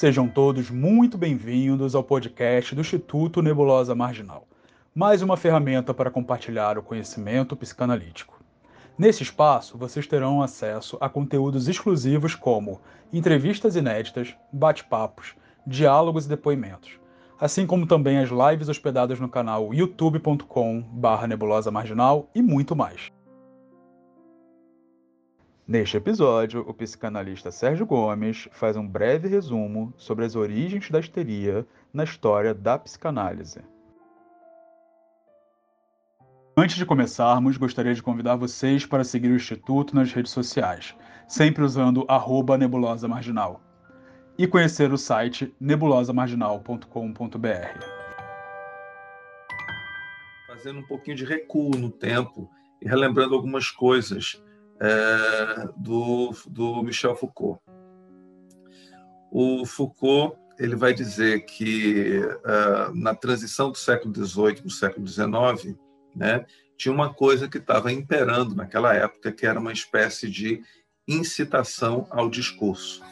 Sejam todos muito bem-vindos ao podcast do Instituto Nebulosa Marginal, mais uma ferramenta para compartilhar o conhecimento psicanalítico. Nesse espaço, vocês terão acesso a conteúdos exclusivos como entrevistas inéditas, bate-papos, diálogos e depoimentos, assim como também as lives hospedadas no canal youtube.com/nebulosa marginal e muito mais. Neste episódio, o psicanalista Sérgio Gomes faz um breve resumo sobre as origens da histeria na história da psicanálise. Antes de começarmos, gostaria de convidar vocês para seguir o Instituto nas redes sociais, sempre usando arroba nebulosa marginal, e conhecer o site nebulosamarginal.com.br. Fazendo um pouquinho de recuo no tempo e relembrando algumas coisas é, do, do Michel Foucault. O Foucault ele vai dizer que uh, na transição do século XVIII para o século XIX, né, tinha uma coisa que estava imperando naquela época, que era uma espécie de incitação ao discurso.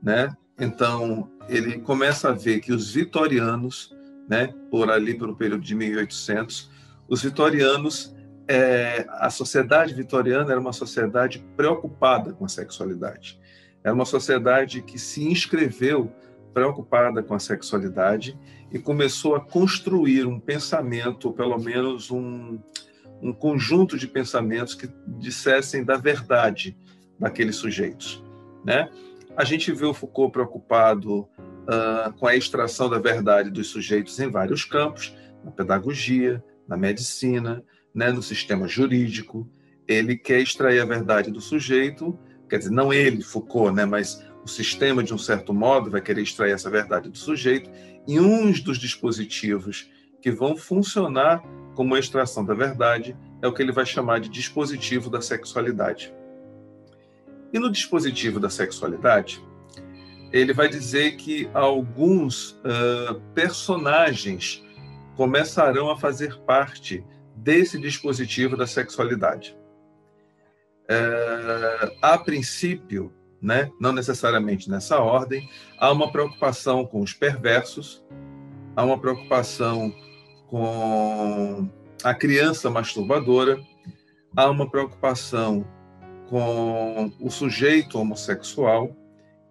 Né? Então, ele começa a ver que os vitorianos, né, por ali pelo período de 1800, os vitorianos é, a sociedade vitoriana era uma sociedade preocupada com a sexualidade. Era uma sociedade que se inscreveu preocupada com a sexualidade e começou a construir um pensamento, ou pelo menos um, um conjunto de pensamentos que dissessem da verdade daqueles sujeitos. Né? A gente vê o Foucault preocupado uh, com a extração da verdade dos sujeitos em vários campos, na pedagogia, na medicina, né, no sistema jurídico, ele quer extrair a verdade do sujeito, quer dizer, não ele, Foucault, né, mas o sistema, de um certo modo, vai querer extrair essa verdade do sujeito, e um dos dispositivos que vão funcionar como a extração da verdade é o que ele vai chamar de dispositivo da sexualidade. E no dispositivo da sexualidade, ele vai dizer que alguns uh, personagens começarão a fazer parte desse dispositivo da sexualidade. É, a princípio, né, não necessariamente nessa ordem, há uma preocupação com os perversos, há uma preocupação com a criança masturbadora, há uma preocupação com o sujeito homossexual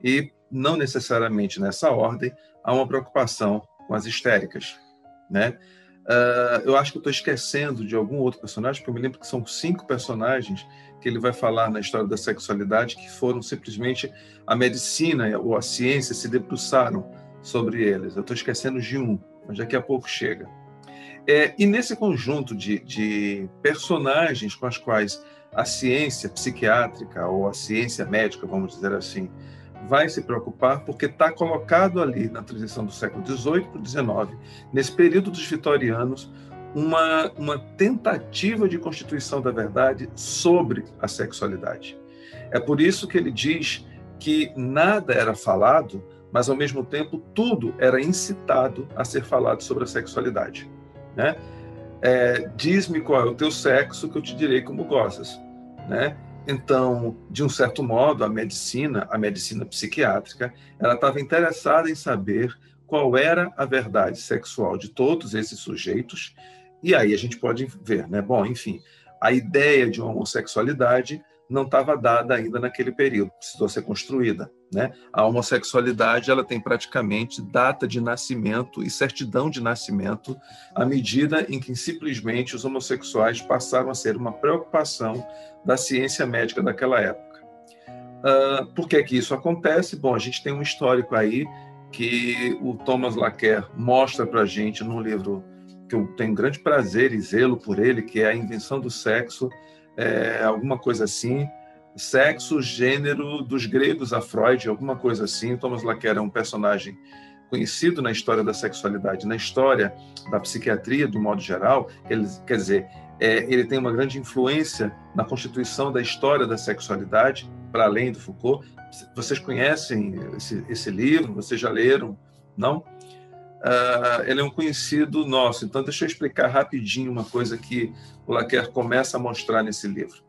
e, não necessariamente nessa ordem, há uma preocupação com as histéricas, né? Uh, eu acho que eu estou esquecendo de algum outro personagem, porque eu me lembro que são cinco personagens que ele vai falar na história da sexualidade que foram simplesmente a medicina ou a ciência se debruçaram sobre eles. Eu estou esquecendo de um, mas daqui a pouco chega. É, e nesse conjunto de, de personagens com as quais a ciência psiquiátrica ou a ciência médica, vamos dizer assim, vai se preocupar porque está colocado ali na transição do século XVIII para o XIX, nesse período dos vitorianos, uma, uma tentativa de constituição da verdade sobre a sexualidade. É por isso que ele diz que nada era falado, mas ao mesmo tempo tudo era incitado a ser falado sobre a sexualidade. Né? É, Diz-me qual é o teu sexo que eu te direi como gozas. Né? Então, de um certo modo, a medicina, a medicina psiquiátrica, ela estava interessada em saber qual era a verdade sexual de todos esses sujeitos. E aí a gente pode ver, né? Bom, enfim, a ideia de homossexualidade não estava dada ainda naquele período, precisou ser construída. Né? A homossexualidade ela tem praticamente data de nascimento e certidão de nascimento à medida em que simplesmente os homossexuais passaram a ser uma preocupação da ciência médica daquela época. Uh, por que, que isso acontece? Bom, a gente tem um histórico aí que o Thomas Laquer mostra para a gente no livro que eu tenho grande prazer e zelo por ele, que é A Invenção do Sexo, é, alguma coisa assim, sexo, gênero dos gregos a Freud, alguma coisa assim. Thomas Laquer é um personagem conhecido na história da sexualidade, na história da psiquiatria, do modo geral. Ele, quer dizer, é, ele tem uma grande influência na constituição da história da sexualidade, para além do Foucault. Vocês conhecem esse, esse livro? Vocês já leram? Não? Uh, ele é um conhecido nosso. Então, deixa eu explicar rapidinho uma coisa que o Laquer começa a mostrar nesse livro.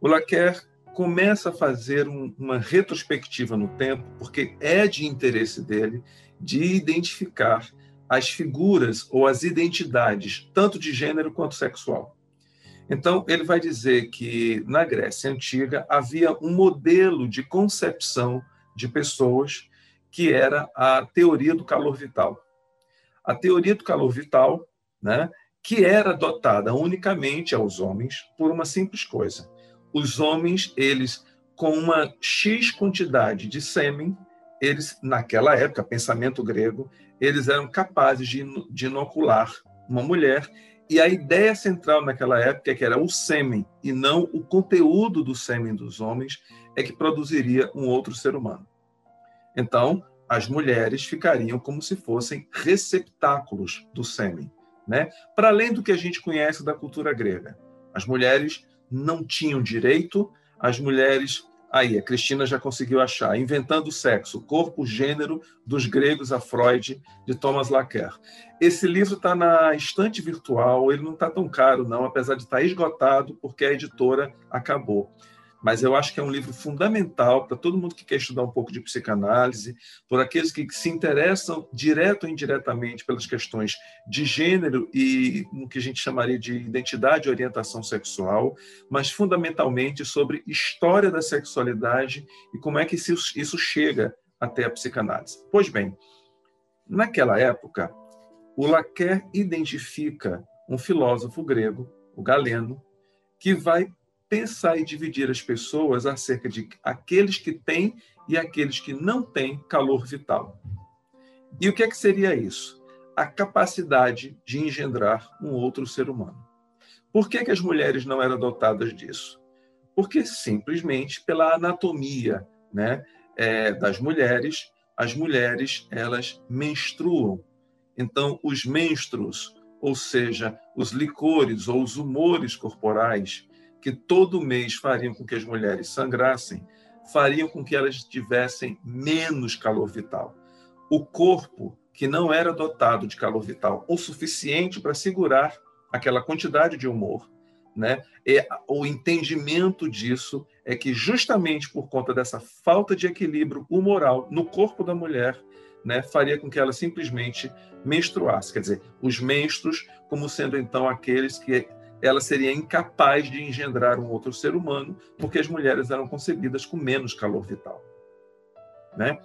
O Laquer começa a fazer um, uma retrospectiva no tempo, porque é de interesse dele de identificar as figuras ou as identidades, tanto de gênero quanto sexual. Então, ele vai dizer que na Grécia Antiga havia um modelo de concepção de pessoas que era a teoria do calor vital. A teoria do calor vital, né, que era dotada unicamente aos homens por uma simples coisa os homens, eles, com uma X quantidade de sêmen, eles, naquela época, pensamento grego, eles eram capazes de, de inocular uma mulher e a ideia central naquela época é que era o sêmen e não o conteúdo do sêmen dos homens é que produziria um outro ser humano. Então, as mulheres ficariam como se fossem receptáculos do sêmen, né? Para além do que a gente conhece da cultura grega, as mulheres não tinham direito, as mulheres. Aí, a Cristina já conseguiu achar, Inventando o Sexo, Corpo, Gênero, dos Gregos a Freud, de Thomas Laquer. Esse livro está na estante virtual, ele não está tão caro, não, apesar de estar tá esgotado, porque a editora acabou mas eu acho que é um livro fundamental para todo mundo que quer estudar um pouco de psicanálise, por aqueles que se interessam direto ou indiretamente pelas questões de gênero e no que a gente chamaria de identidade e orientação sexual, mas fundamentalmente sobre história da sexualidade e como é que isso chega até a psicanálise. Pois bem, naquela época, o Laquer identifica um filósofo grego, o Galeno, que vai pensar e dividir as pessoas acerca de aqueles que têm e aqueles que não têm calor vital. E o que é que seria isso? A capacidade de engendrar um outro ser humano. Por que, que as mulheres não eram dotadas disso? Porque simplesmente pela anatomia né, é, das mulheres, as mulheres elas menstruam. Então, os menstruos, ou seja, os licores ou os humores corporais, que todo mês fariam com que as mulheres sangrassem, fariam com que elas tivessem menos calor vital. O corpo, que não era dotado de calor vital o suficiente para segurar aquela quantidade de humor, né? E o entendimento disso é que justamente por conta dessa falta de equilíbrio humoral no corpo da mulher, né, faria com que ela simplesmente menstruasse, quer dizer, os menstruos como sendo então aqueles que ela seria incapaz de engendrar um outro ser humano, porque as mulheres eram concebidas com menos calor vital. Né?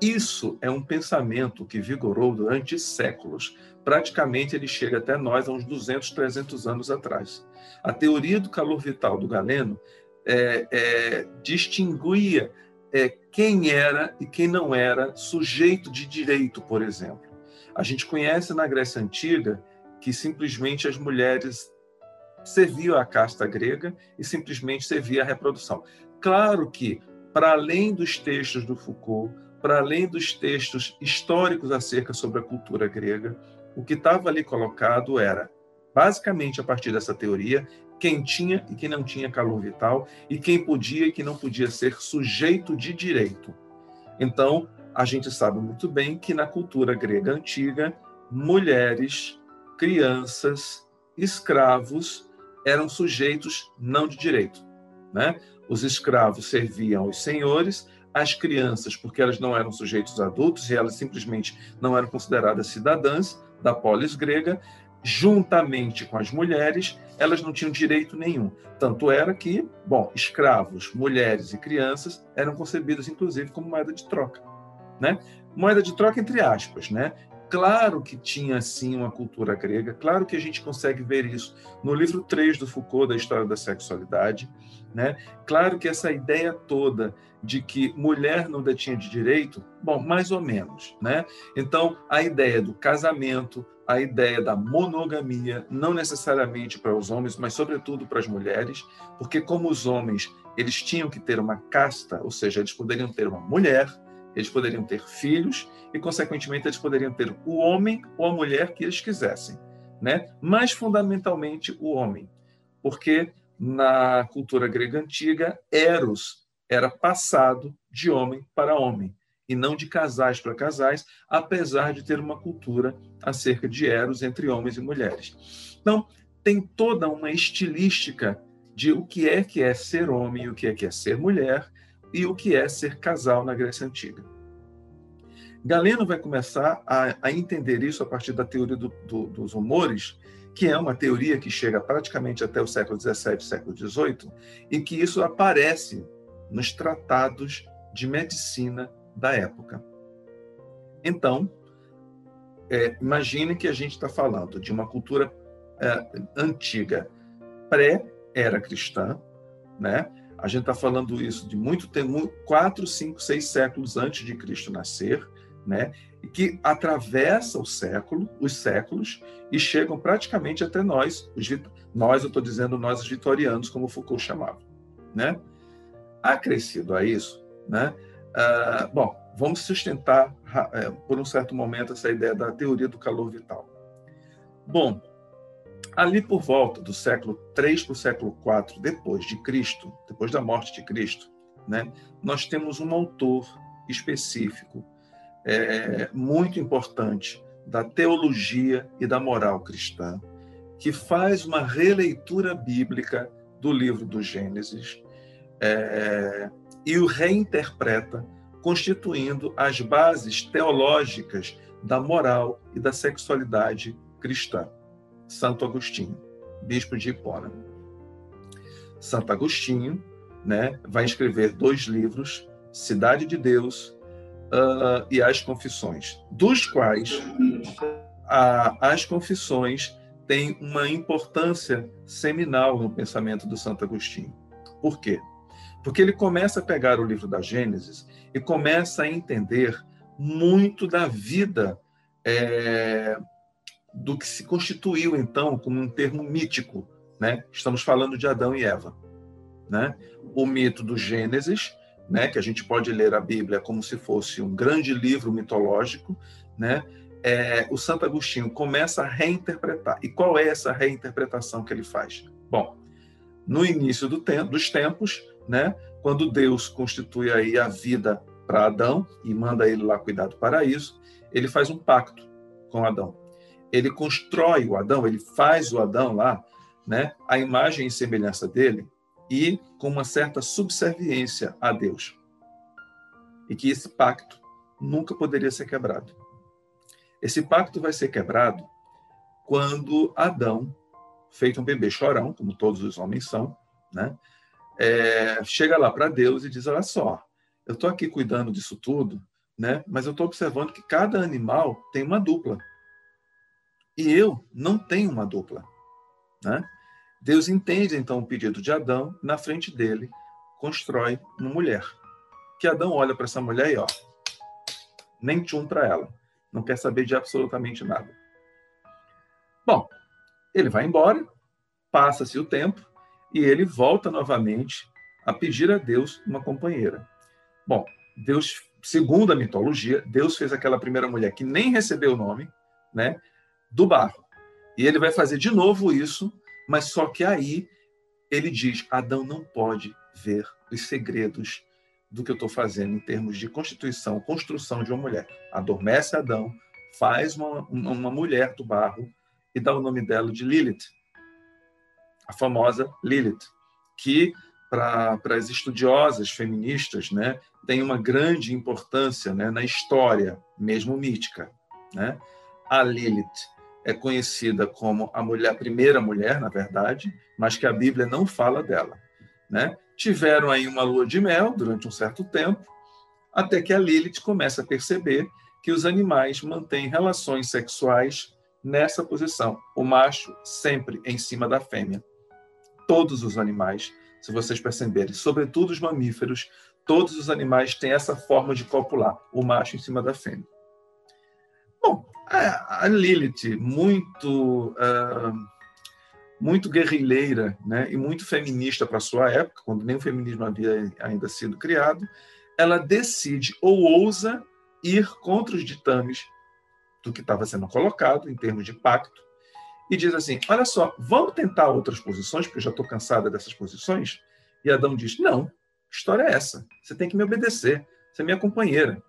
Isso é um pensamento que vigorou durante séculos. Praticamente ele chega até nós há uns 200, 300 anos atrás. A teoria do calor vital do Galeno é, é, distinguia é, quem era e quem não era sujeito de direito, por exemplo. A gente conhece na Grécia Antiga que simplesmente as mulheres servia à casta grega e simplesmente servia à reprodução. Claro que, para além dos textos do Foucault, para além dos textos históricos acerca sobre a cultura grega, o que estava ali colocado era, basicamente a partir dessa teoria, quem tinha e quem não tinha calor vital e quem podia e quem não podia ser sujeito de direito. Então, a gente sabe muito bem que na cultura grega antiga, mulheres, crianças, escravos eram sujeitos não de direito. Né? Os escravos serviam aos senhores, as crianças, porque elas não eram sujeitos adultos e elas simplesmente não eram consideradas cidadãs da polis grega, juntamente com as mulheres, elas não tinham direito nenhum. Tanto era que, bom, escravos, mulheres e crianças eram concebidos, inclusive, como moeda de troca. Né? Moeda de troca, entre aspas, né? Claro que tinha, sim, uma cultura grega, claro que a gente consegue ver isso no livro 3 do Foucault, da História da Sexualidade. Né? Claro que essa ideia toda de que mulher não detinha de direito, bom, mais ou menos. Né? Então, a ideia do casamento, a ideia da monogamia, não necessariamente para os homens, mas sobretudo para as mulheres, porque como os homens eles tinham que ter uma casta, ou seja, eles poderiam ter uma mulher, eles poderiam ter filhos e, consequentemente, eles poderiam ter o homem ou a mulher que eles quisessem, né? Mas fundamentalmente o homem, porque na cultura grega antiga, Eros era passado de homem para homem e não de casais para casais, apesar de ter uma cultura acerca de Eros entre homens e mulheres. Então, tem toda uma estilística de o que é que é ser homem, o que é que é ser mulher e o que é ser casal na Grécia Antiga. Galeno vai começar a, a entender isso a partir da teoria do, do, dos humores, que é uma teoria que chega praticamente até o século XVII, século XVIII, e que isso aparece nos tratados de medicina da época. Então, é, imagine que a gente está falando de uma cultura é, antiga, pré-era cristã, né? A gente está falando isso de muito tempo, quatro, cinco, seis séculos antes de Cristo nascer, né? E que atravessa o século, os séculos e chegam praticamente até nós, os, nós, eu estou dizendo nós os vitorianos, como Foucault chamava, né? Acrescido a isso, né? Uh, bom, vamos sustentar uh, por um certo momento essa ideia da teoria do calor vital. Bom, ali por volta do século 3 para o século 4 depois de Cristo, depois da morte de Cristo, né? Nós temos um autor específico é, muito importante da teologia e da moral cristã, que faz uma releitura bíblica do livro do Gênesis é, e o reinterpreta, constituindo as bases teológicas da moral e da sexualidade cristã. Santo Agostinho, bispo de Hipona. Santo Agostinho né, vai escrever dois livros, Cidade de Deus uh, e as confissões, dos quais a, as confissões têm uma importância seminal no pensamento do Santo Agostinho. Por quê? Porque ele começa a pegar o livro da Gênesis e começa a entender muito da vida é, do que se constituiu então como um termo mítico, né? Estamos falando de Adão e Eva, né? O mito do Gênesis né, que a gente pode ler a Bíblia como se fosse um grande livro mitológico, né, é, o Santo Agostinho começa a reinterpretar. E qual é essa reinterpretação que ele faz? Bom, no início do tempo, dos tempos, né, quando Deus constitui aí a vida para Adão e manda ele lá cuidar do paraíso, ele faz um pacto com Adão. Ele constrói o Adão, ele faz o Adão lá, né, a imagem e semelhança dele, e com uma certa subserviência a Deus. E que esse pacto nunca poderia ser quebrado. Esse pacto vai ser quebrado quando Adão, feito um bebê chorão, como todos os homens são, né? É, chega lá para Deus e diz: Olha só, eu estou aqui cuidando disso tudo, né? mas eu estou observando que cada animal tem uma dupla. E eu não tenho uma dupla. Né? Deus entende então o pedido de Adão, na frente dele constrói uma mulher. Que Adão olha para essa mulher e ó, nem tchum para ela, não quer saber de absolutamente nada. Bom, ele vai embora, passa-se o tempo e ele volta novamente a pedir a Deus uma companheira. Bom, Deus, segundo a mitologia, Deus fez aquela primeira mulher que nem recebeu o nome, né, do barro. E ele vai fazer de novo isso mas só que aí ele diz: Adão não pode ver os segredos do que eu estou fazendo em termos de constituição, construção de uma mulher. Adormece Adão, faz uma, uma mulher do barro e dá o nome dela de Lilith, a famosa Lilith, que para as estudiosas feministas, né, tem uma grande importância né, na história, mesmo mítica. Né? A Lilith é conhecida como a mulher, a primeira mulher, na verdade, mas que a Bíblia não fala dela. Né? Tiveram aí uma lua de mel durante um certo tempo, até que a Lilith começa a perceber que os animais mantêm relações sexuais nessa posição, o macho sempre em cima da fêmea. Todos os animais, se vocês perceberem, sobretudo os mamíferos, todos os animais têm essa forma de copular, o macho em cima da fêmea. Bom, a Lilith, muito, uh, muito guerrilheira né, e muito feminista para sua época, quando nem o feminismo havia ainda sido criado, ela decide ou ousa ir contra os ditames do que estava sendo colocado em termos de pacto e diz assim: Olha só, vamos tentar outras posições, porque eu já estou cansada dessas posições. E Adão diz: Não, história é essa. Você tem que me obedecer. Você é minha companheira.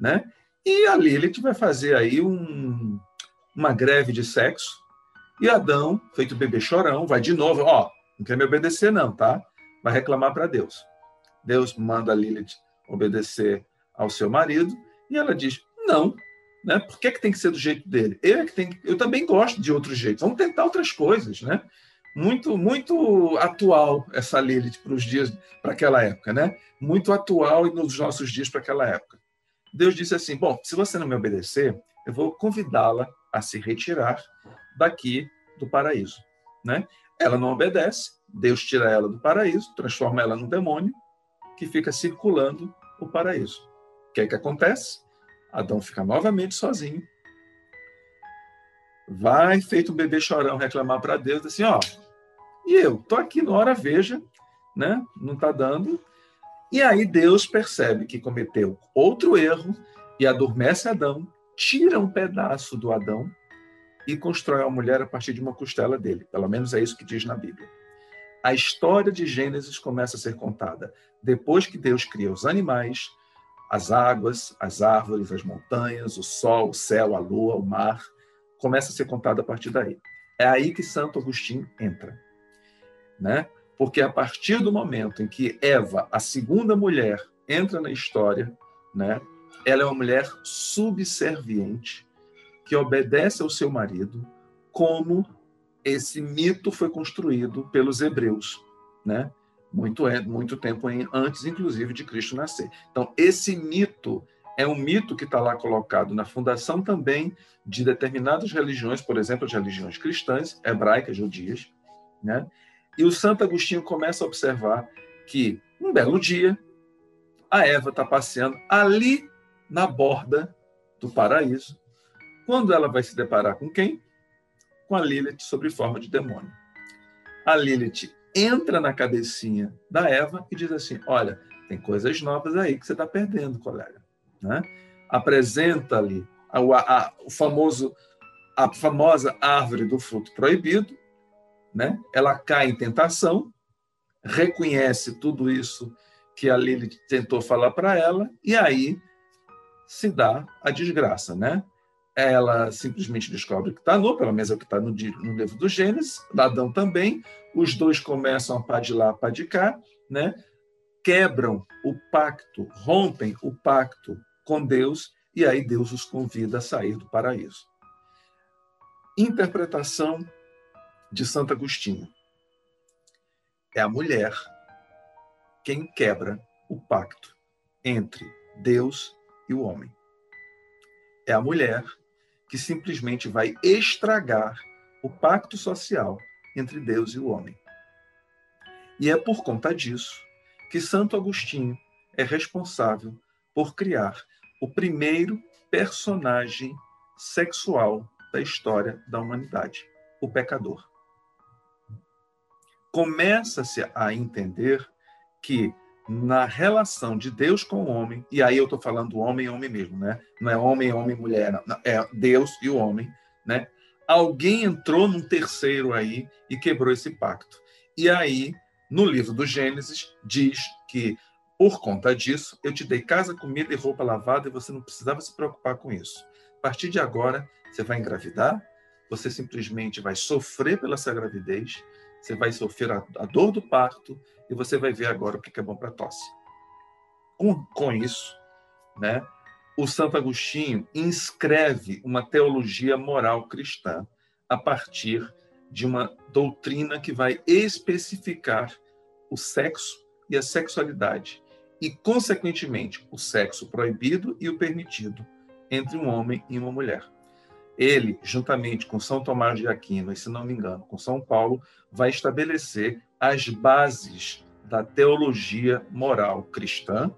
Né? E a Lilith vai fazer aí um, uma greve de sexo. E Adão, feito bebê chorão, vai de novo, ó, Não quer me obedecer, não, tá? Vai reclamar para Deus. Deus manda a Lilith obedecer ao seu marido e ela diz: não, né? Por que, que tem que ser do jeito dele? Eu, é que tem, eu também gosto de outro jeito. Vamos tentar outras coisas, né? Muito, muito atual essa Lilith para os dias, para aquela época, né? Muito atual e nos nossos dias para aquela época. Deus disse assim: bom, se você não me obedecer, eu vou convidá-la a se retirar daqui do paraíso, né? Ela não obedece, Deus tira ela do paraíso, transforma ela num demônio que fica circulando o paraíso. O que é que acontece? Adão fica novamente sozinho. Vai feito um bebê chorão reclamar para Deus assim, ó, e eu tô aqui na hora veja, né? Não tá dando. E aí Deus percebe que cometeu outro erro e adormece Adão, tira um pedaço do Adão e constrói uma mulher a partir de uma costela dele. Pelo menos é isso que diz na Bíblia. A história de Gênesis começa a ser contada depois que Deus cria os animais, as águas, as árvores, as montanhas, o sol, o céu, a lua, o mar. Começa a ser contada a partir daí. É aí que Santo Agostinho entra. Né? Porque a partir do momento em que Eva, a segunda mulher, entra na história, né? ela é uma mulher subserviente, que obedece ao seu marido, como esse mito foi construído pelos hebreus, né? Muito, muito tempo antes, inclusive, de Cristo nascer. Então, esse mito é um mito que está lá colocado na fundação também de determinadas religiões, por exemplo, as religiões cristãs, hebraicas, judias, né? E o Santo Agostinho começa a observar que, um belo dia, a Eva está passeando ali na borda do paraíso, quando ela vai se deparar com quem? Com a Lilith sob forma de demônio. A Lilith entra na cabecinha da Eva e diz assim: Olha, tem coisas novas aí que você está perdendo, colega. Né? Apresenta-lhe o famoso, a famosa árvore do fruto proibido, né? ela cai em tentação, reconhece tudo isso que a Lilith tentou falar para ela, e aí se dá a desgraça, né? Ela simplesmente descobre que está nu, pelo menos é o que está no, no, livro do Gênesis, Adão também, os dois começam a pá de lá, pá de cá, né? quebram o pacto, rompem o pacto com Deus, e aí Deus os convida a sair do paraíso. Interpretação de Santo Agostinho. É a mulher quem quebra o pacto entre Deus e o homem. É a mulher que simplesmente vai estragar o pacto social entre Deus e o homem. E é por conta disso que Santo Agostinho é responsável por criar o primeiro personagem sexual da história da humanidade, o pecador. Começa-se a entender que na relação de Deus com o homem, e aí eu estou falando homem e homem mesmo, né? Não é homem, homem, mulher, não. é Deus e o homem, né? Alguém entrou num terceiro aí e quebrou esse pacto. E aí, no livro do Gênesis, diz que por conta disso, eu te dei casa, comida e roupa lavada e você não precisava se preocupar com isso. A partir de agora, você vai engravidar, você simplesmente vai sofrer pela sua gravidez, você vai sofrer a, a dor do parto e você vai ver agora o que é bom para tosse. Com, com isso, né, o Santo Agostinho inscreve uma teologia moral cristã a partir de uma doutrina que vai especificar o sexo e a sexualidade e, consequentemente, o sexo proibido e o permitido entre um homem e uma mulher ele, juntamente com São Tomás de Aquino e, se não me engano, com São Paulo, vai estabelecer as bases da teologia moral cristã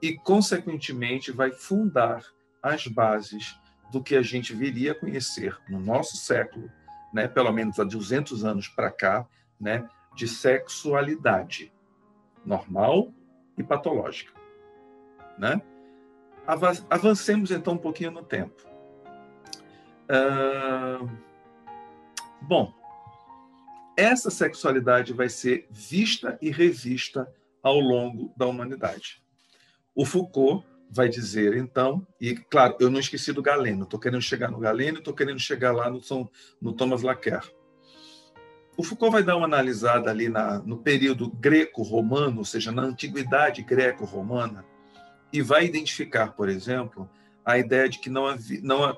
e, consequentemente, vai fundar as bases do que a gente viria a conhecer no nosso século, né, pelo menos há 200 anos para cá, né, de sexualidade normal e patológica. Né? Avancemos então um pouquinho no tempo. Bom, essa sexualidade vai ser vista e revista ao longo da humanidade. O Foucault vai dizer, então, e claro, eu não esqueci do Galeno, estou querendo chegar no Galeno, estou querendo chegar lá no, no Thomas Laquer. o Foucault vai dar uma analisada ali na, no período greco-romano, ou seja, na antiguidade greco-romana, e vai identificar, por exemplo, a ideia de que não havia, não,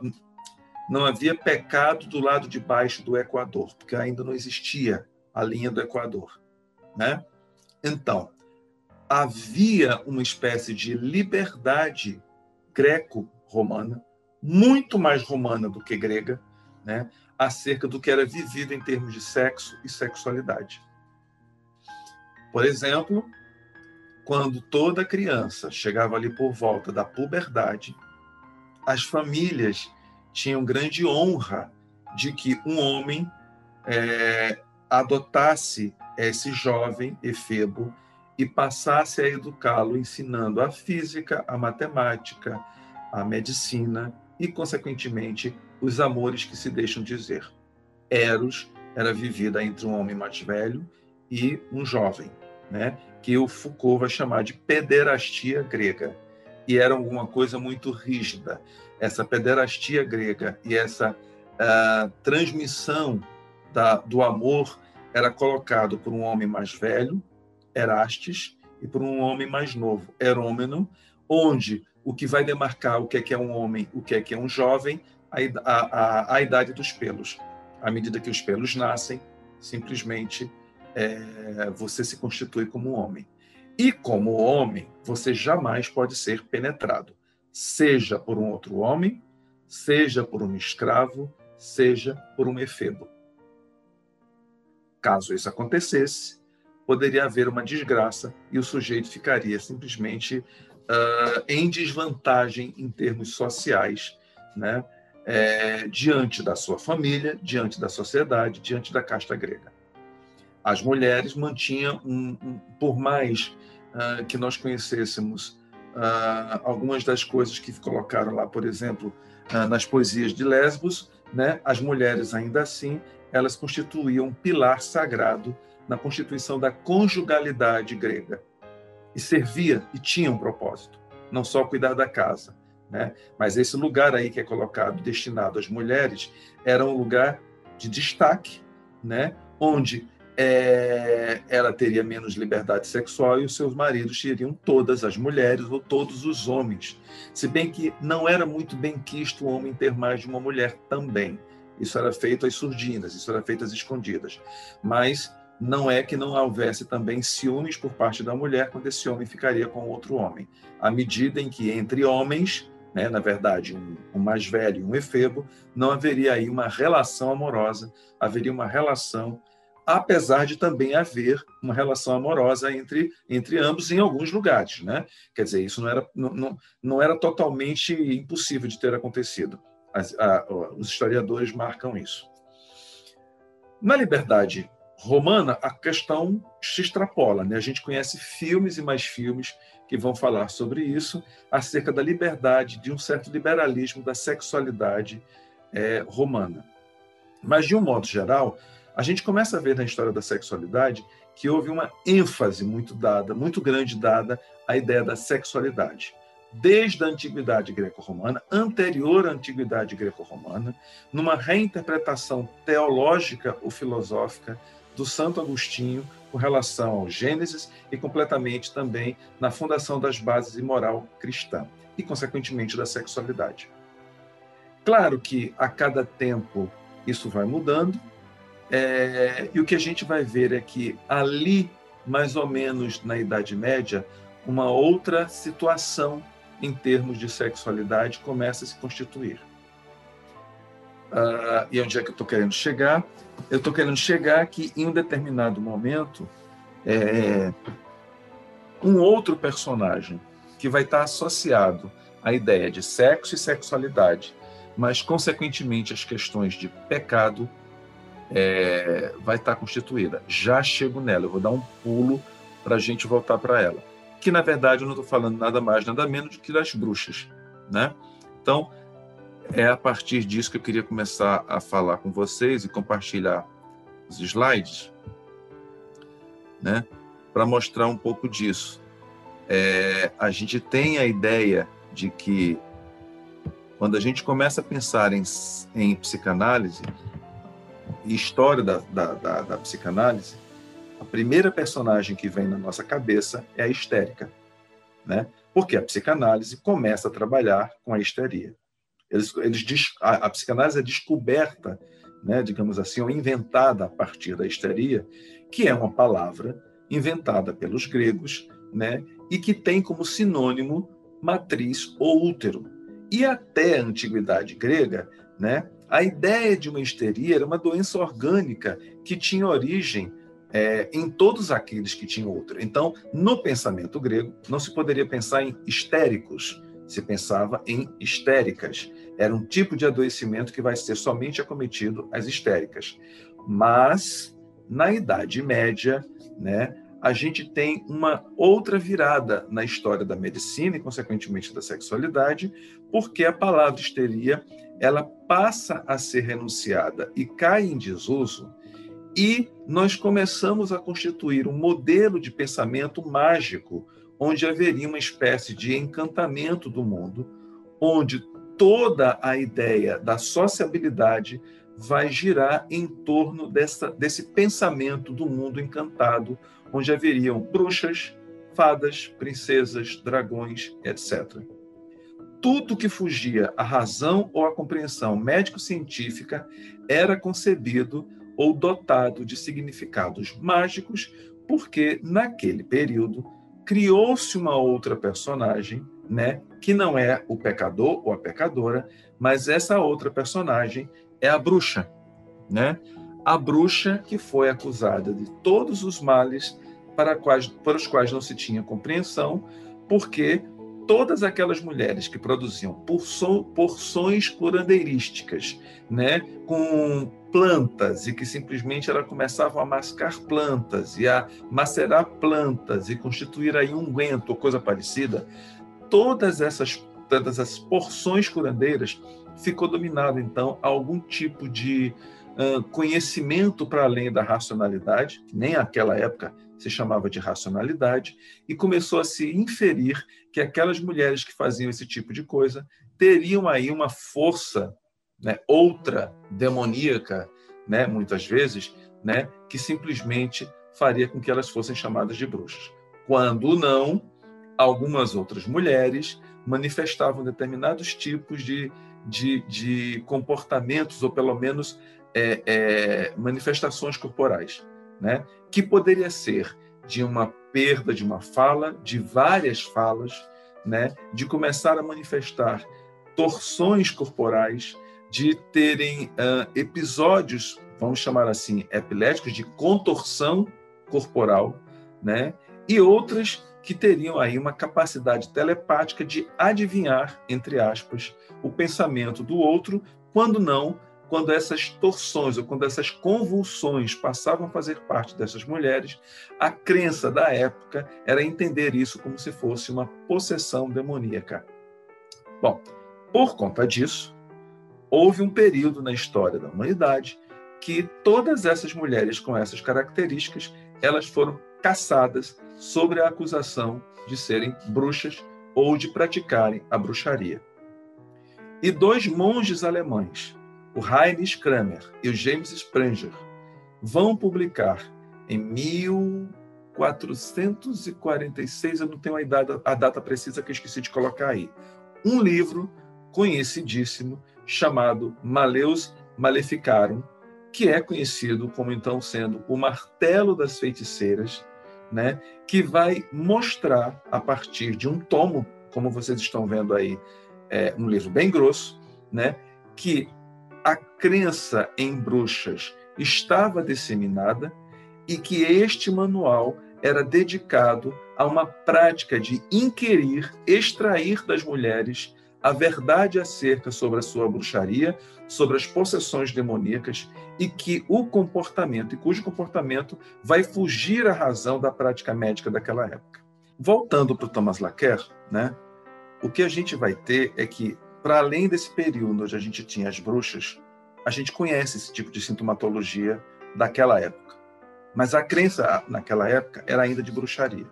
não havia pecado do lado de baixo do Equador, porque ainda não existia a linha do Equador. Né? Então, havia uma espécie de liberdade greco-romana, muito mais romana do que grega, né? acerca do que era vivido em termos de sexo e sexualidade. Por exemplo, quando toda criança chegava ali por volta da puberdade, as famílias tinham grande honra de que um homem é, adotasse esse jovem efebo e passasse a educá-lo ensinando a física, a matemática, a medicina e, consequentemente, os amores que se deixam dizer. Eros era vivida entre um homem mais velho e um jovem, né? que o Foucault vai chamar de pederastia grega. E era alguma coisa muito rígida. Essa pederastia grega e essa uh, transmissão da, do amor era colocado por um homem mais velho, Erastes, e por um homem mais novo, Herômeno, onde o que vai demarcar o que é que é um homem, o que é que é um jovem, a, a, a idade dos pelos. À medida que os pelos nascem, simplesmente é, você se constitui como homem. E como homem, você jamais pode ser penetrado, seja por um outro homem, seja por um escravo, seja por um efebo. Caso isso acontecesse, poderia haver uma desgraça e o sujeito ficaria simplesmente uh, em desvantagem em termos sociais, né? é, diante da sua família, diante da sociedade, diante da casta grega. As mulheres mantinham, um, um, por mais uh, que nós conhecêssemos uh, algumas das coisas que colocaram lá, por exemplo, uh, nas poesias de Lesbos, né, as mulheres, ainda assim, elas constituíam um pilar sagrado na constituição da conjugalidade grega. E servia e tinha um propósito, não só cuidar da casa, né? Mas esse lugar aí que é colocado, destinado às mulheres, era um lugar de destaque, né? onde é, ela teria menos liberdade sexual e os seus maridos teriam todas as mulheres ou todos os homens. Se bem que não era muito bem quisto o homem ter mais de uma mulher também. Isso era feito às surdinas, isso era feito às escondidas. Mas não é que não houvesse também ciúmes por parte da mulher quando esse homem ficaria com outro homem. À medida em que entre homens né, na verdade, um, um mais velho e um efebo, não haveria aí uma relação amorosa, haveria uma relação, apesar de também haver uma relação amorosa entre, entre ambos em alguns lugares. Né? Quer dizer, isso não era, não, não, era totalmente impossível de ter acontecido. As, a, os historiadores marcam isso. Na liberdade romana, a questão se extrapola. Né? A gente conhece filmes e mais filmes que vão falar sobre isso, acerca da liberdade, de um certo liberalismo da sexualidade é, romana. Mas, de um modo geral, a gente começa a ver na história da sexualidade que houve uma ênfase muito dada, muito grande dada à ideia da sexualidade. Desde a antiguidade greco-romana, anterior à antiguidade greco-romana, numa reinterpretação teológica ou filosófica do Santo Agostinho com relação ao Gênesis e completamente também na fundação das bases de moral cristã e, consequentemente, da sexualidade. Claro que a cada tempo isso vai mudando, é, e o que a gente vai ver é que ali, mais ou menos na Idade Média, uma outra situação em termos de sexualidade começa a se constituir. Uh, e onde é que eu estou querendo chegar? Eu estou querendo chegar que, em um determinado momento, é, um outro personagem que vai estar associado à ideia de sexo e sexualidade, mas, consequentemente, as questões de pecado, é, vai estar constituída. Já chego nela, eu vou dar um pulo para a gente voltar para ela. Que, na verdade, eu não estou falando nada mais, nada menos do que das bruxas. Né? Então, é a partir disso que eu queria começar a falar com vocês e compartilhar os slides, né, para mostrar um pouco disso. É, a gente tem a ideia de que quando a gente começa a pensar em, em psicanálise, história da, da, da, da psicanálise, a primeira personagem que vem na nossa cabeça é a histérica, né? Porque a psicanálise começa a trabalhar com a histeria. Eles, eles, a, a psicanálise é descoberta, né, digamos assim, ou inventada a partir da histeria, que é uma palavra inventada pelos gregos, né, e que tem como sinônimo matriz ou útero. E até a antiguidade grega, né, a ideia de uma histeria era uma doença orgânica que tinha origem é, em todos aqueles que tinham outra. Então, no pensamento grego, não se poderia pensar em histéricos, se pensava em histéricas. Era um tipo de adoecimento que vai ser somente acometido às histéricas. Mas, na Idade Média, né, a gente tem uma outra virada na história da medicina e, consequentemente, da sexualidade, porque a palavra histeria ela passa a ser renunciada e cai em desuso e nós começamos a constituir um modelo de pensamento mágico, onde haveria uma espécie de encantamento do mundo, onde toda a ideia da sociabilidade vai girar em torno dessa, desse pensamento do mundo encantado, onde haveriam bruxas, fadas, princesas, dragões, etc. Tudo que fugia à razão ou à compreensão médico-científica era concebido ou dotado de significados mágicos, porque naquele período criou-se uma outra personagem, né, que não é o pecador ou a pecadora, mas essa outra personagem é a bruxa, né? A bruxa que foi acusada de todos os males para, quais, para os quais não se tinha compreensão, porque todas aquelas mulheres que produziam porções curandeirísticas, né, com plantas e que simplesmente ela começavam a mascar plantas e a macerar plantas e constituir aí um unguento ou coisa parecida, todas essas todas as porções curandeiras ficou dominado então algum tipo de uh, conhecimento para além da racionalidade, que nem naquela época se chamava de racionalidade, e começou a se inferir que aquelas mulheres que faziam esse tipo de coisa teriam aí uma força né, outra demoníaca, né, muitas vezes, né, que simplesmente faria com que elas fossem chamadas de bruxas. Quando não, algumas outras mulheres manifestavam determinados tipos de, de, de comportamentos, ou pelo menos é, é, manifestações corporais, né, que poderia ser de uma perda de uma fala, de várias falas, né, de começar a manifestar torções corporais, de terem uh, episódios, vamos chamar assim, epiléticos, de contorção corporal, né? E outras que teriam aí uma capacidade telepática de adivinhar, entre aspas, o pensamento do outro, quando não, quando essas torções ou quando essas convulsões passavam a fazer parte dessas mulheres, a crença da época era entender isso como se fosse uma possessão demoníaca. Bom, por conta disso, houve um período na história da humanidade que todas essas mulheres com essas características, elas foram caçadas sobre a acusação de serem bruxas ou de praticarem a bruxaria. E dois monges alemães, o Heinrich Kramer e o James Spranger, vão publicar em 1446, eu não tenho a data, a data precisa que eu esqueci de colocar aí, um livro conhecidíssimo chamado Maleus Maleficarum, que é conhecido como então sendo o martelo das feiticeiras, né, que vai mostrar a partir de um tomo, como vocês estão vendo aí, é, um livro bem grosso, né, que a crença em bruxas estava disseminada e que este manual era dedicado a uma prática de inquirir, extrair das mulheres a verdade acerca sobre a sua bruxaria, sobre as possessões demoníacas e que o comportamento, e cujo comportamento vai fugir à razão da prática médica daquela época. Voltando para o Thomas Laquer, né, o que a gente vai ter é que, para além desse período onde a gente tinha as bruxas, a gente conhece esse tipo de sintomatologia daquela época. Mas a crença naquela época era ainda de bruxaria.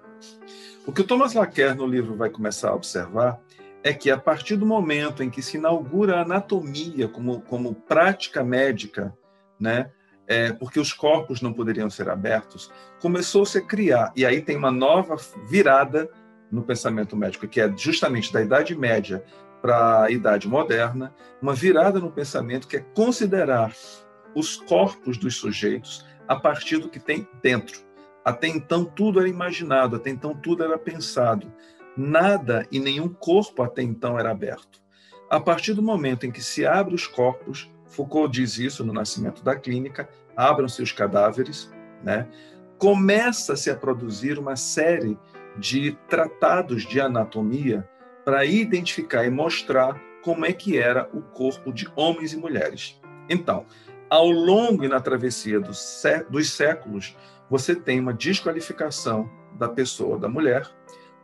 O que o Thomas Laquer no livro vai começar a observar é que a partir do momento em que se inaugura a anatomia como, como prática médica, né, é, porque os corpos não poderiam ser abertos, começou-se a criar, e aí tem uma nova virada no pensamento médico, que é justamente da Idade Média para a Idade Moderna, uma virada no pensamento que é considerar os corpos dos sujeitos a partir do que tem dentro. Até então tudo era imaginado, até então tudo era pensado. Nada e nenhum corpo até então era aberto. A partir do momento em que se abre os corpos, Foucault diz isso no Nascimento da Clínica, abram-se os cadáveres, né? começa-se a produzir uma série de tratados de anatomia para identificar e mostrar como é que era o corpo de homens e mulheres. Então, ao longo e na travessia dos, séculos, você tem uma desqualificação da pessoa, da mulher,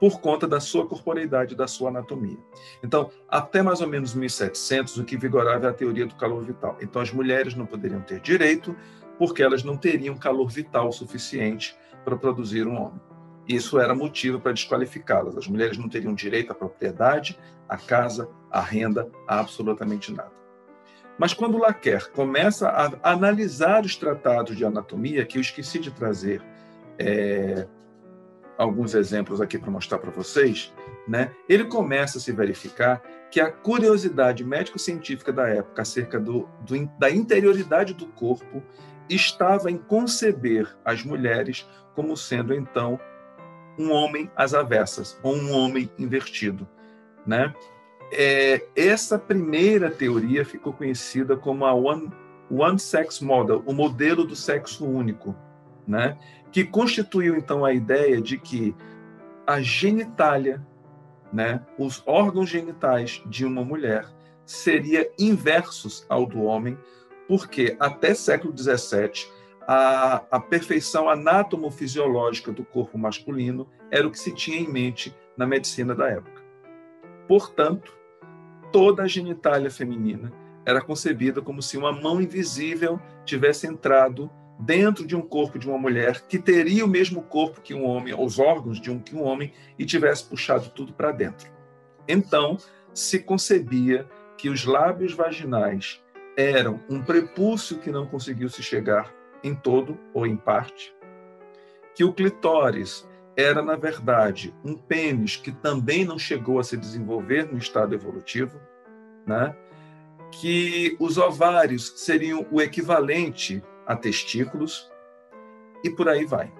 por conta da sua corporeidade, da sua anatomia. Então, até mais ou menos 1700, o que vigorava é a teoria do calor vital. Então, as mulheres não poderiam ter direito porque elas não teriam calor vital suficiente para produzir um homem. Isso era motivo para desqualificá-las. As mulheres não teriam direito à propriedade, à casa, à renda, a absolutamente nada. Mas quando Laquer começa a analisar os tratados de anatomia, que eu esqueci de trazer é, alguns exemplos aqui para mostrar para vocês, né? ele começa a se verificar que a curiosidade médico-científica da época acerca do, do, da interioridade do corpo estava em conceber as mulheres como sendo, então, um homem às avessas, ou um homem invertido. Né? É, essa primeira teoria ficou conhecida como a One, One Sex Model, o modelo do sexo único, né? que constituiu então a ideia de que a genitália, né, os órgãos genitais de uma mulher seria inversos ao do homem, porque até século XVII a, a perfeição anatomo-fisiológica do corpo masculino era o que se tinha em mente na medicina da época. Portanto, toda a genitália feminina era concebida como se uma mão invisível tivesse entrado dentro de um corpo de uma mulher que teria o mesmo corpo que um homem, os órgãos de um que um homem, e tivesse puxado tudo para dentro. Então, se concebia que os lábios vaginais eram um prepúcio que não conseguiu se chegar em todo ou em parte, que o clitóris era, na verdade, um pênis que também não chegou a se desenvolver no estado evolutivo, né? que os ovários seriam o equivalente a testículos e por aí vai.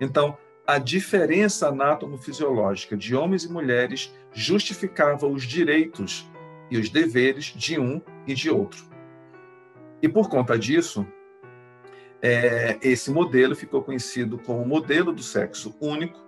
Então, a diferença anatomo-fisiológica de homens e mulheres justificava os direitos e os deveres de um e de outro. E por conta disso, é, esse modelo ficou conhecido como modelo do sexo único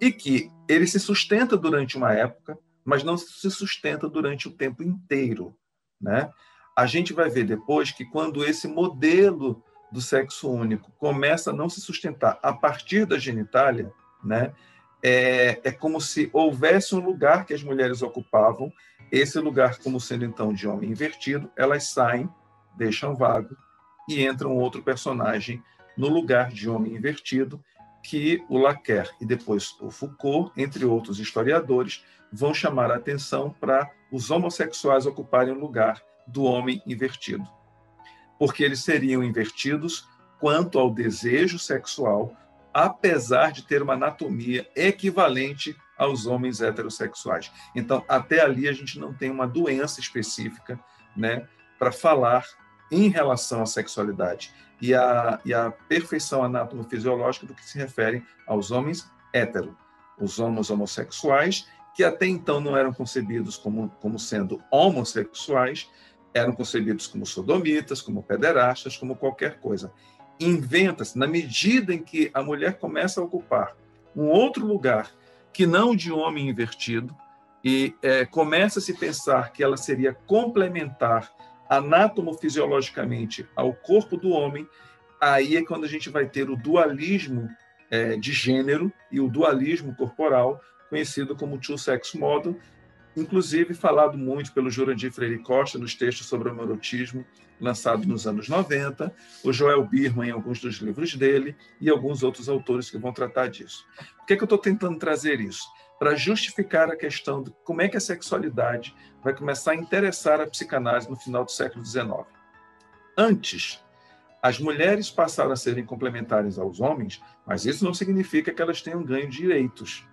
e que ele se sustenta durante uma época, mas não se sustenta durante o tempo inteiro, né? A gente vai ver depois que quando esse modelo do sexo único começa a não se sustentar a partir da genitália, né? É, é como se houvesse um lugar que as mulheres ocupavam, esse lugar como sendo então de homem invertido, elas saem, deixam vago e entra um outro personagem no lugar de homem invertido, que o Laquer e depois o Foucault, entre outros historiadores, vão chamar a atenção para os homossexuais ocuparem o lugar do homem invertido. Porque eles seriam invertidos quanto ao desejo sexual, apesar de ter uma anatomia equivalente aos homens heterossexuais. Então, até ali a gente não tem uma doença específica, né, para falar em relação à sexualidade e à, e à perfeição anatomo-fisiológica do que se refere aos homens hétero, os homens homossexuais que até então não eram concebidos como, como sendo homossexuais, eram concebidos como sodomitas, como pederastas, como qualquer coisa. Inventa-se, na medida em que a mulher começa a ocupar um outro lugar que não de homem invertido, e é, começa a se pensar que ela seria complementar anatomofisiologicamente ao corpo do homem, aí é quando a gente vai ter o dualismo é, de gênero e o dualismo corporal, conhecido como two-sex model, inclusive falado muito pelo Jurandir Freire Costa nos textos sobre o neurotismo, lançado nos anos 90, o Joel Birman em alguns dos livros dele e alguns outros autores que vão tratar disso. Por que, é que eu estou tentando trazer isso? Para justificar a questão de como é que a sexualidade vai começar a interessar a psicanálise no final do século XIX. Antes, As mulheres passaram a serem complementares aos homens, mas isso não significa que elas tenham ganho direitos.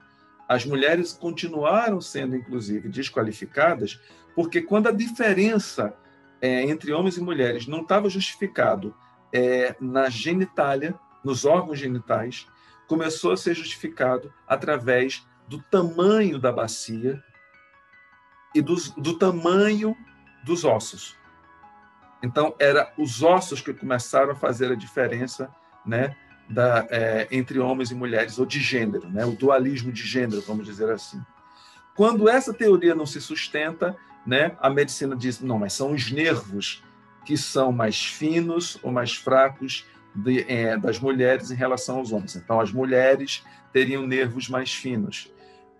As mulheres continuaram sendo, inclusive, desqualificadas, porque quando a diferença é, entre homens e mulheres não estava justificado é, na genitália, nos órgãos genitais, começou a ser justificado através do tamanho da bacia e dos, do tamanho dos ossos. Então, era os ossos que começaram a fazer a diferença né, da, é, entre homens e mulheres, ou de gênero, né, o dualismo de gênero, vamos dizer assim. Quando essa teoria não se sustenta, né, a medicina diz: não, mas são os nervos que são mais finos ou mais fracos de, é, das mulheres em relação aos homens. Então, as mulheres teriam nervos mais finos.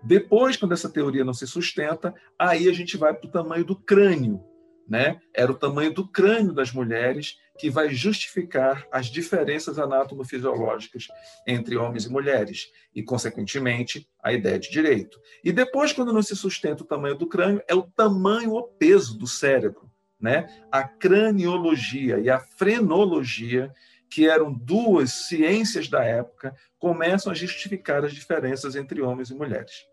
Depois, quando essa teoria não se sustenta, aí a gente vai para o tamanho do crânio. Né? Era o tamanho do crânio das mulheres que vai justificar as diferenças anatomofisiológicas entre homens e mulheres e, consequentemente, a ideia de direito. E depois, quando não se sustenta o tamanho do crânio, é o tamanho ou peso do cérebro. Né? A craniologia e a frenologia que eram duas ciências da época, começam a justificar as diferenças entre homens e mulheres.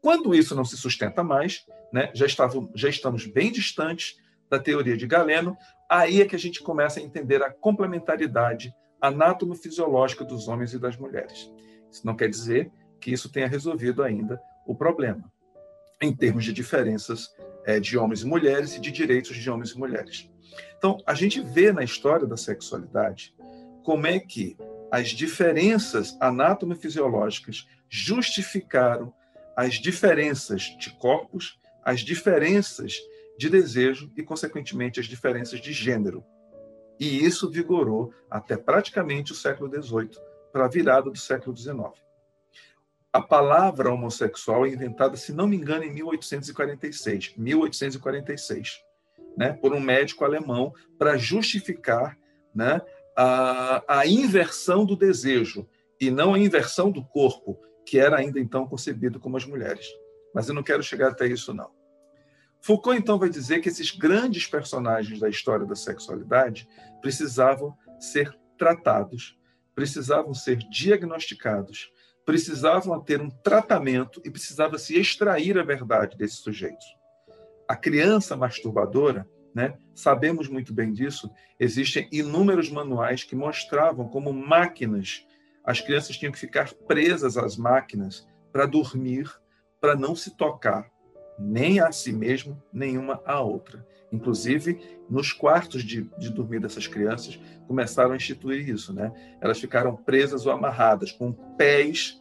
Quando isso não se sustenta mais, né, já, estavam, já estamos bem distantes da teoria de Galeno, aí é que a gente começa a entender a complementaridade anatomofisiológica dos homens e das mulheres. Isso não quer dizer que isso tenha resolvido ainda o problema, em termos de diferenças é, de homens e mulheres e de direitos de homens e mulheres. Então, a gente vê na história da sexualidade como é que as diferenças anatomofisiológicas justificaram as diferenças de corpos, as diferenças de desejo e, consequentemente, as diferenças de gênero. E isso vigorou até praticamente o século XVIII, para a virada do século XIX. A palavra homossexual é inventada, se não me engano, em 1846, 1846, né, por um médico alemão para justificar né, a, a inversão do desejo e não a inversão do corpo, que era ainda então concebido como as mulheres. Mas eu não quero chegar até isso, não. Foucault, então, vai dizer que esses grandes personagens da história da sexualidade precisavam ser tratados, precisavam ser diagnosticados, precisavam ter um tratamento e precisava se extrair a verdade desses sujeitos. A criança masturbadora né? Sabemos muito bem disso. Existem inúmeros manuais que mostravam como máquinas as crianças tinham que ficar presas às máquinas para dormir, para não se tocar nem a si mesmo, nenhuma a outra. Inclusive, nos quartos de, de dormir dessas crianças, começaram a instituir isso. Né? Elas ficaram presas ou amarradas, com pés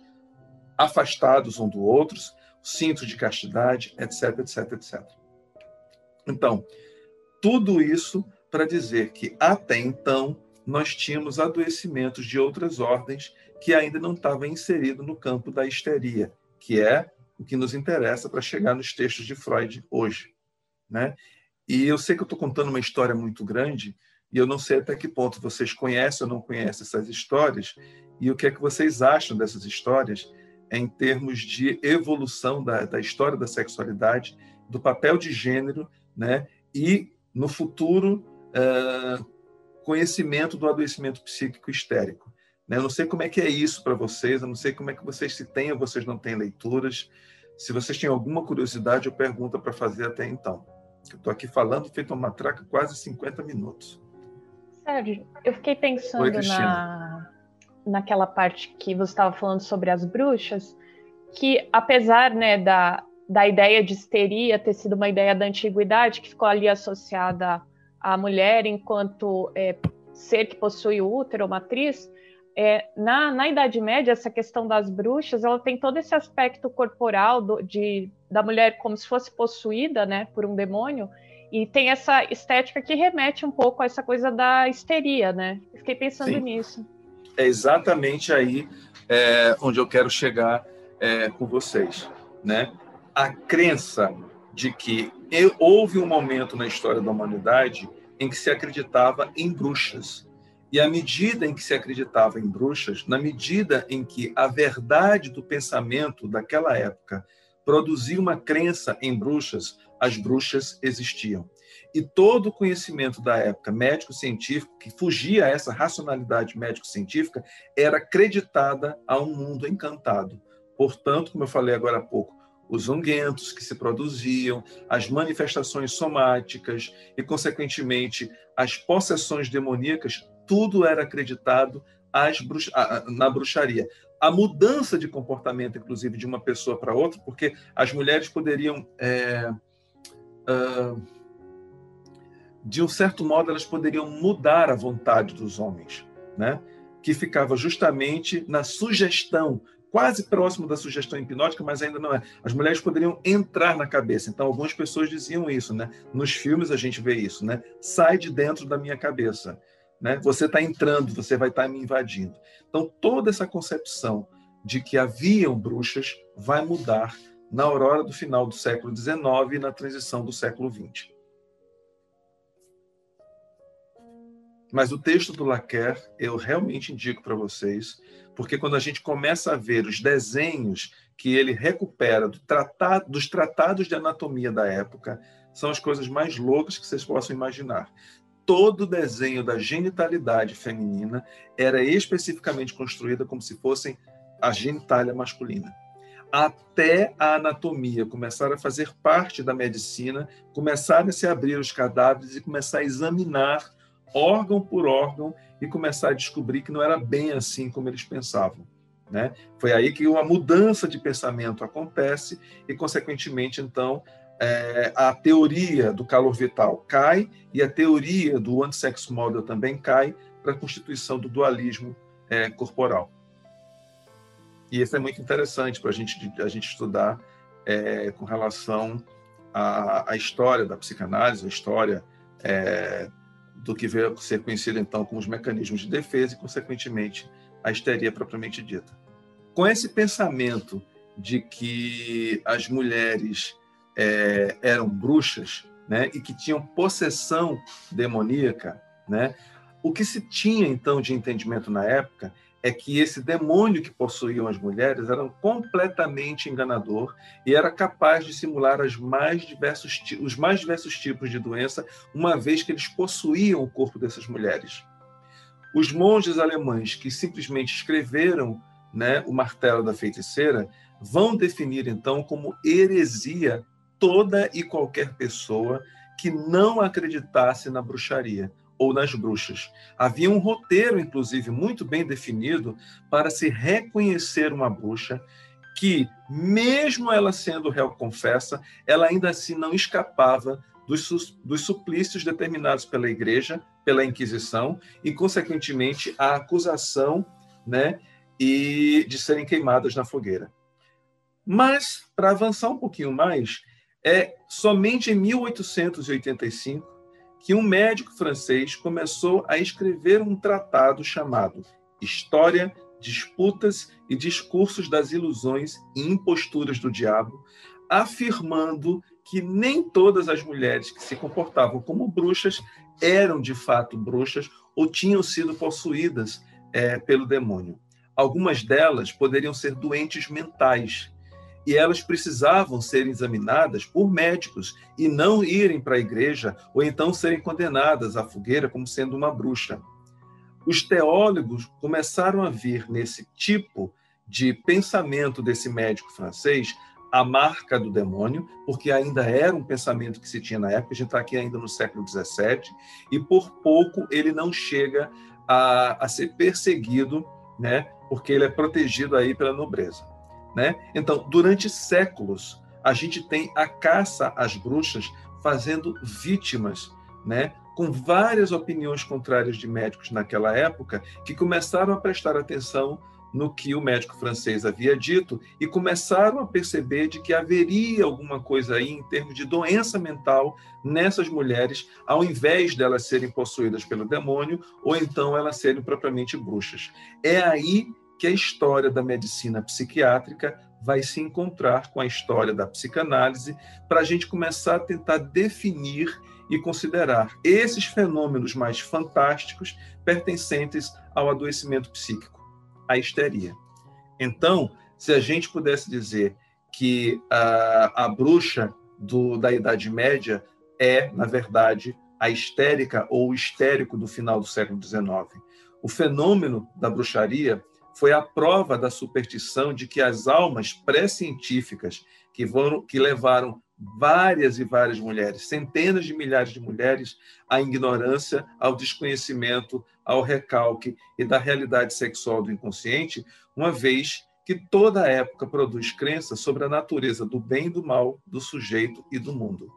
afastados um do outro, cintos de castidade, etc, etc, etc. Então, tudo isso para dizer que até então nós tínhamos adoecimentos de outras ordens que ainda não estavam inseridos no campo da histeria, que é o que nos interessa para chegar nos textos de Freud hoje. Né? E eu sei que eu estou contando uma história muito grande, e eu não sei até que ponto vocês conhecem ou não conhecem essas histórias, e o que é que vocês acham dessas histórias em termos de evolução da, da história da sexualidade, do papel de gênero, né? e no futuro uh, conhecimento do adoecimento psíquico histérico. Né? Eu não sei como é que é isso para vocês, eu não sei como é que vocês se têm ou vocês não têm leituras. Se vocês têm alguma curiosidade, eu pergunto para fazer até então. Eu estou aqui falando, feito uma matraca, quase 50 minutos. Sérgio, eu fiquei pensando Oi, na, naquela parte que você estava falando sobre as bruxas, que apesar né, da, da ideia de histeria ter sido uma ideia da antiguidade que ficou ali associada à mulher enquanto é, ser que possui o útero ou matriz, é, na, na Idade Média, essa questão das bruxas, ela tem todo esse aspecto corporal do, de, da mulher como se fosse possuída né, por um demônio, e tem essa estética que remete um pouco a essa coisa da histeria, né? Eu fiquei pensando Sim. nisso. É exatamente aí é, onde eu quero chegar é, com vocês, né? a crença de que houve um momento na história da humanidade em que se acreditava em bruxas. E à medida em que se acreditava em bruxas, na medida em que a verdade do pensamento daquela época produzia uma crença em bruxas, as bruxas existiam. E todo o conhecimento da época médico-científico, que fugia a essa racionalidade médico-científica, era acreditada a um mundo encantado. Portanto, como eu falei agora há pouco, os unguentos que se produziam, as manifestações somáticas e, consequentemente, as possessões demoníacas, tudo era acreditado na bruxaria. A mudança de comportamento, inclusive, de uma pessoa para outra, porque as mulheres poderiam. É, uh, de um certo modo, elas poderiam mudar a vontade dos homens, né? que ficava justamente na sugestão quase próximo da sugestão hipnótica, mas ainda não é. As mulheres poderiam entrar na cabeça. Então, algumas pessoas diziam isso, né? Nos filmes a gente vê isso, né? Sai de dentro da minha cabeça, né? Você está entrando, você vai estar tá me invadindo. Então, toda essa concepção de que haviam bruxas vai mudar na aurora do final do século XIX e na transição do século XX. Mas o texto do Laquer, eu realmente indico para vocês, porque quando a gente começa a ver os desenhos que ele recupera do tratado, dos tratados de anatomia da época, são as coisas mais loucas que vocês possam imaginar. Todo o desenho da genitalidade feminina era especificamente construída como se fossem a genitália masculina. Até a anatomia começar a fazer parte da medicina, começar a se abrir os cadáveres e começar a examinar órgão por órgão e começar a descobrir que não era bem assim como eles pensavam. Né? Foi aí que uma mudança de pensamento acontece e, consequentemente, então, é, a teoria do calor vital cai e a teoria do anti-sex model também cai para a constituição do dualismo é, corporal. E isso é muito interessante para gente, a gente estudar é, com relação à, à, história da psicanálise, a história é, do que veio a ser conhecido então como os mecanismos de defesa e, consequentemente, a histeria propriamente dita. Com esse pensamento de que as mulheres é, eram bruxas né, e que tinham possessão demoníaca, né, o que se tinha então de entendimento na época é que esse demônio que possuíam as mulheres era completamente enganador e era capaz de simular mais diversos, os mais diversos tipos de doença, uma vez que eles possuíam o corpo dessas mulheres. Os monges alemães que simplesmente escreveram né, o martelo da feiticeira vão definir então como heresia toda e qualquer pessoa que não acreditasse na bruxaria ou nas bruxas. Havia um roteiro, inclusive, muito bem definido para se reconhecer uma bruxa que, mesmo ela sendo réu confessa, ela ainda assim não escapava dos, dos suplícios determinados pela Igreja, pela Inquisição, e, consequentemente, a acusação né, e de serem queimadas na fogueira. Mas, para avançar um pouquinho mais, é somente em 1885 que um médico francês começou a escrever um tratado chamado História, Disputas e Discursos das Ilusões e Imposturas do Diabo, afirmando que nem todas as mulheres que se comportavam como bruxas eram de fato bruxas ou tinham sido possuídas é, pelo demônio. Algumas delas poderiam ser doentes mentais e elas precisavam ser examinadas por médicos e não irem para a igreja ou então serem condenadas à fogueira como sendo uma bruxa. Os teólogos começaram a ver nesse tipo de pensamento desse médico francês a marca do demônio, porque ainda era um pensamento que se tinha na época, a gente está aqui ainda no século XVII, e por pouco ele não chega a, a ser perseguido, né, porque ele é protegido aí pela nobreza. Né? Então, durante séculos, a gente tem a caça às bruxas fazendo vítimas, né? com várias opiniões contrárias de médicos naquela época, que começaram a prestar atenção no que o médico francês havia dito e começaram a perceber de que haveria alguma coisa aí em termos de doença mental nessas mulheres, ao invés delas serem possuídas pelo demônio ou então elas serem propriamente bruxas. É aí que a história da medicina psiquiátrica vai se encontrar com a história da psicanálise para a gente começar a tentar definir e considerar esses fenômenos mais fantásticos pertencentes ao adoecimento psíquico, a histeria. Então, se a gente pudesse dizer que a, a bruxa do, da Idade Média é, na verdade, a histérica ou o histérico do final do século XIX. O fenômeno da bruxaria foi a prova da superstição de que as almas pré-científicas que, que levaram várias e várias mulheres, centenas de milhares de mulheres, à ignorância, ao desconhecimento, ao recalque e da realidade sexual do inconsciente, uma vez que toda época produz crenças sobre a natureza do bem e do mal, do sujeito e do mundo.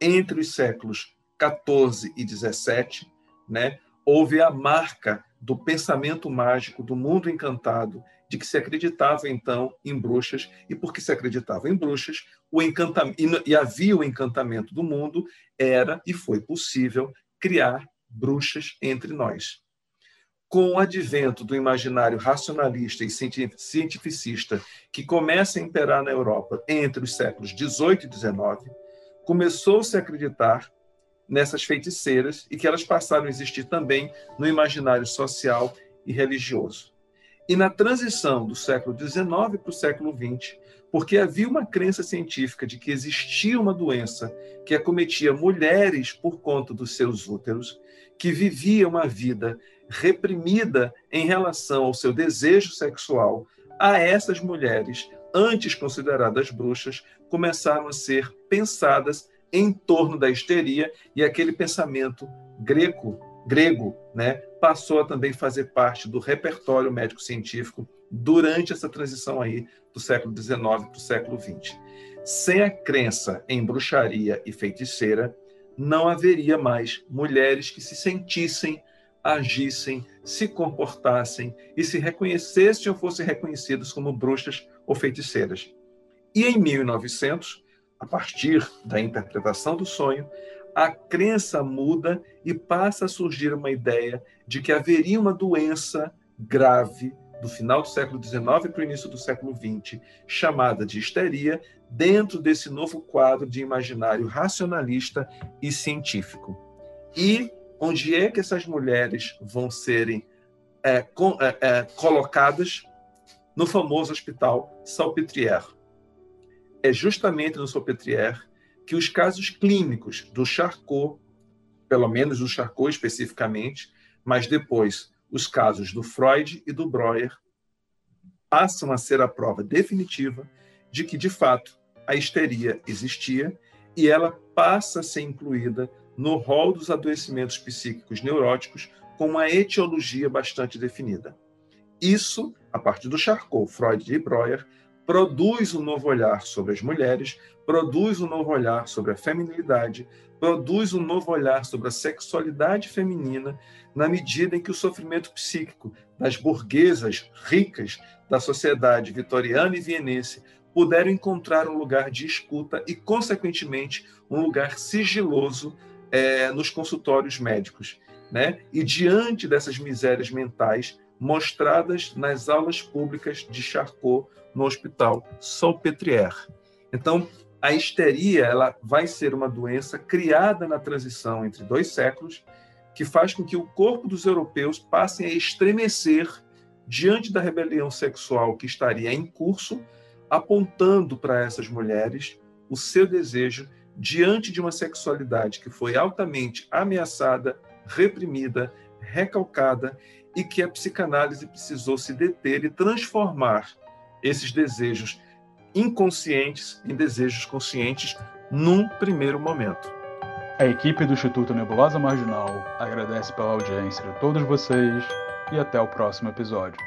Entre os séculos 14 e 17, né, houve a marca do pensamento mágico do mundo encantado, de que se acreditava então em bruxas, e porque se acreditava em bruxas, o encantamento e havia o encantamento do mundo, era e foi possível criar bruxas entre nós. Com o advento do imaginário racionalista e cientificista que começa a imperar na Europa entre os séculos 18 e 19, começou-se a acreditar nessas feiticeiras e que elas passaram a existir também no imaginário social e religioso. E na transição do século XIX para o século XX, porque havia uma crença científica de que existia uma doença que acometia mulheres por conta dos seus úteros, que vivia uma vida reprimida em relação ao seu desejo sexual, a essas mulheres, antes consideradas bruxas, começaram a ser pensadas em torno da histeria e aquele pensamento greco, grego, né, passou a também fazer parte do repertório médico-científico durante essa transição aí do século XIX para o século XX. Sem a crença em bruxaria e feiticeira, não haveria mais mulheres que se sentissem, agissem, se comportassem e se reconhecessem ou fossem reconhecidas como bruxas ou feiticeiras. E em 1900, a partir da interpretação do sonho, a crença muda e passa a surgir uma ideia de que haveria uma doença grave do final do século XIX para o início do século XX, chamada de histeria, dentro desse novo quadro de imaginário racionalista e científico. E onde é que essas mulheres vão serem é, com, é, é, colocadas? No famoso hospital Salpêtrière é justamente no Salpêtrière que os casos clínicos do Charcot, pelo menos do Charcot especificamente, mas depois os casos do Freud e do Breuer, passam a ser a prova definitiva de que, de fato, a histeria existia e ela passa a ser incluída no rol dos adoecimentos psíquicos neuróticos com uma etiologia bastante definida. Isso, a partir do Charcot, Freud e Breuer, produz um novo olhar sobre as mulheres, produz um novo olhar sobre a feminilidade, produz um novo olhar sobre a sexualidade feminina, na medida em que o sofrimento psíquico das burguesas ricas da sociedade vitoriana e vienense puderam encontrar um lugar de escuta e, consequentemente, um lugar sigiloso é, nos consultórios médicos. Né? E diante dessas misérias mentais mostradas nas aulas públicas de Charcot no Hospital Salpêtrière. Então, a histeria ela vai ser uma doença criada na transição entre dois séculos, que faz com que o corpo dos europeus passem a estremecer diante da rebelião sexual que estaria em curso, apontando para essas mulheres o seu desejo diante de uma sexualidade que foi altamente ameaçada, reprimida, recalcada e que a psicanálise precisou se deter e transformar esses desejos inconscientes em desejos conscientes num primeiro momento. A equipe do Instituto Nebulosa Marginal agradece pela audiência de todos vocês e até o próximo episódio.